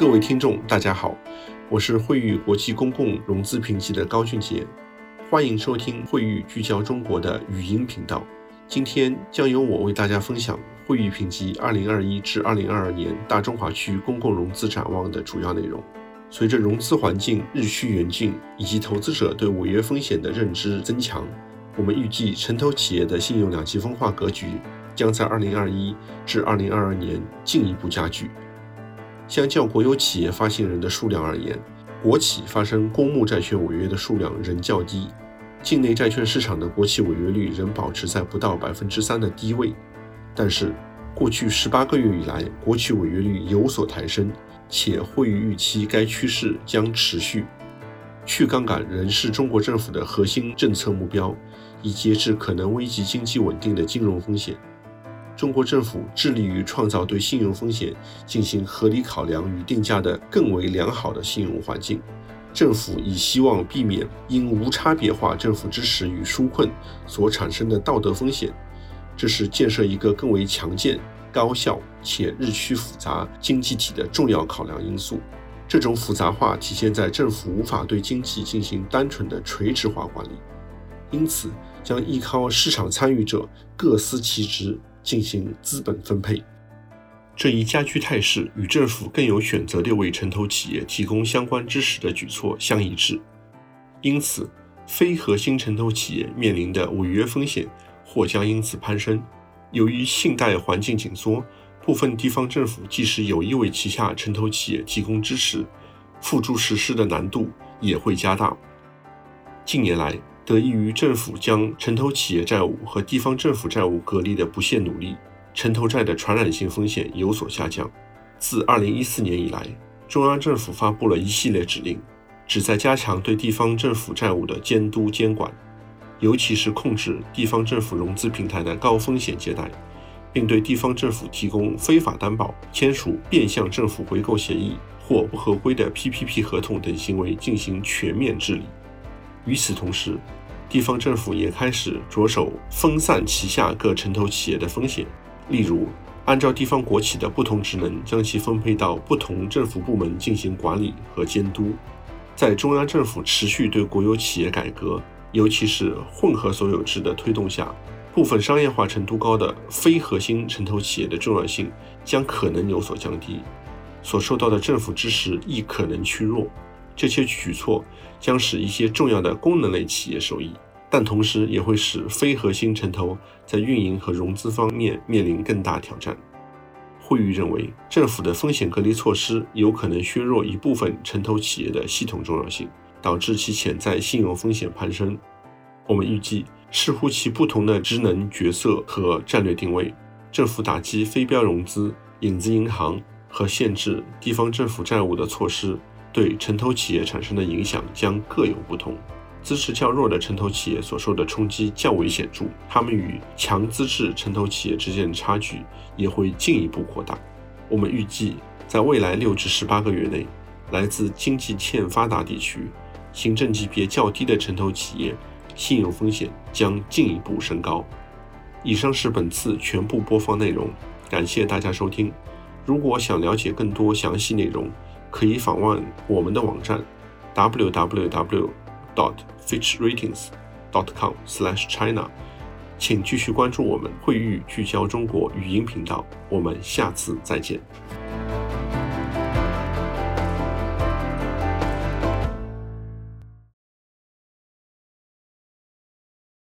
各位听众，大家好，我是惠誉国际公共融资评级的高俊杰，欢迎收听惠誉聚焦中国的语音频道。今天将由我为大家分享惠誉评级2021至2022年大中华区公共融资展望的主要内容。随着融资环境日趋严峻，以及投资者对违约风险的认知增强，我们预计城投企业的信用两极分化格局将在2021至2022年进一步加剧。相较国有企业发行人的数量而言，国企发生公募债券违约的数量仍较低。境内债券市场的国企违约率仍保持在不到百分之三的低位。但是，过去十八个月以来，国企违约率有所抬升，且会预期该趋势将持续。去杠杆仍是中国政府的核心政策目标，以节制可能危及经济稳定的金融风险。中国政府致力于创造对信用风险进行合理考量与定价的更为良好的信用环境。政府以希望避免因无差别化政府支持与纾困所产生的道德风险，这是建设一个更为强健、高效且日趋复杂经济体的重要考量因素。这种复杂化体现在政府无法对经济进行单纯的垂直化管理，因此将依靠市场参与者各司其职。进行资本分配，这一加剧态势与政府更有选择地为城投企业提供相关支持的举措相一致。因此，非核心城投企业面临的违约风险或将因此攀升。由于信贷环境紧缩，部分地方政府即使有意为旗下城投企业提供支持，付诸实施的难度也会加大。近年来，得益于政府将城投企业债务和地方政府债务隔离的不懈努力，城投债的传染性风险有所下降。自2014年以来，中央政府发布了一系列指令，旨在加强对地方政府债务的监督监管，尤其是控制地方政府融资平台的高风险借贷，并对地方政府提供非法担保、签署变相政府回购协议或不合规的 PPP 合同等行为进行全面治理。与此同时，地方政府也开始着手分散旗下各城投企业的风险，例如按照地方国企的不同职能，将其分配到不同政府部门进行管理和监督。在中央政府持续对国有企业改革，尤其是混合所有制的推动下，部分商业化程度高的非核心城投企业的重要性将可能有所降低，所受到的政府支持亦可能趋弱。这些举措将使一些重要的功能类企业受益，但同时也会使非核心城投在运营和融资方面面临更大挑战。会议认为，政府的风险隔离措施有可能削弱一部分城投企业的系统重要性，导致其潜在信用风险攀升。我们预计，视乎其不同的职能角色和战略定位，政府打击非标融资、影子银行和限制地方政府债务的措施。对城投企业产生的影响将各有不同，资质较弱的城投企业所受的冲击较为显著，他们与强资质城投企业之间的差距也会进一步扩大。我们预计，在未来六至十八个月内，来自经济欠发达地区、行政级别较低的城投企业信用风险将进一步升高。以上是本次全部播放内容，感谢大家收听。如果想了解更多详细内容，可以访问我们的网站 www.dot.fitchratings.dot.com/slash/china，请继续关注我们汇誉聚焦中国语音频道，我们下次再见。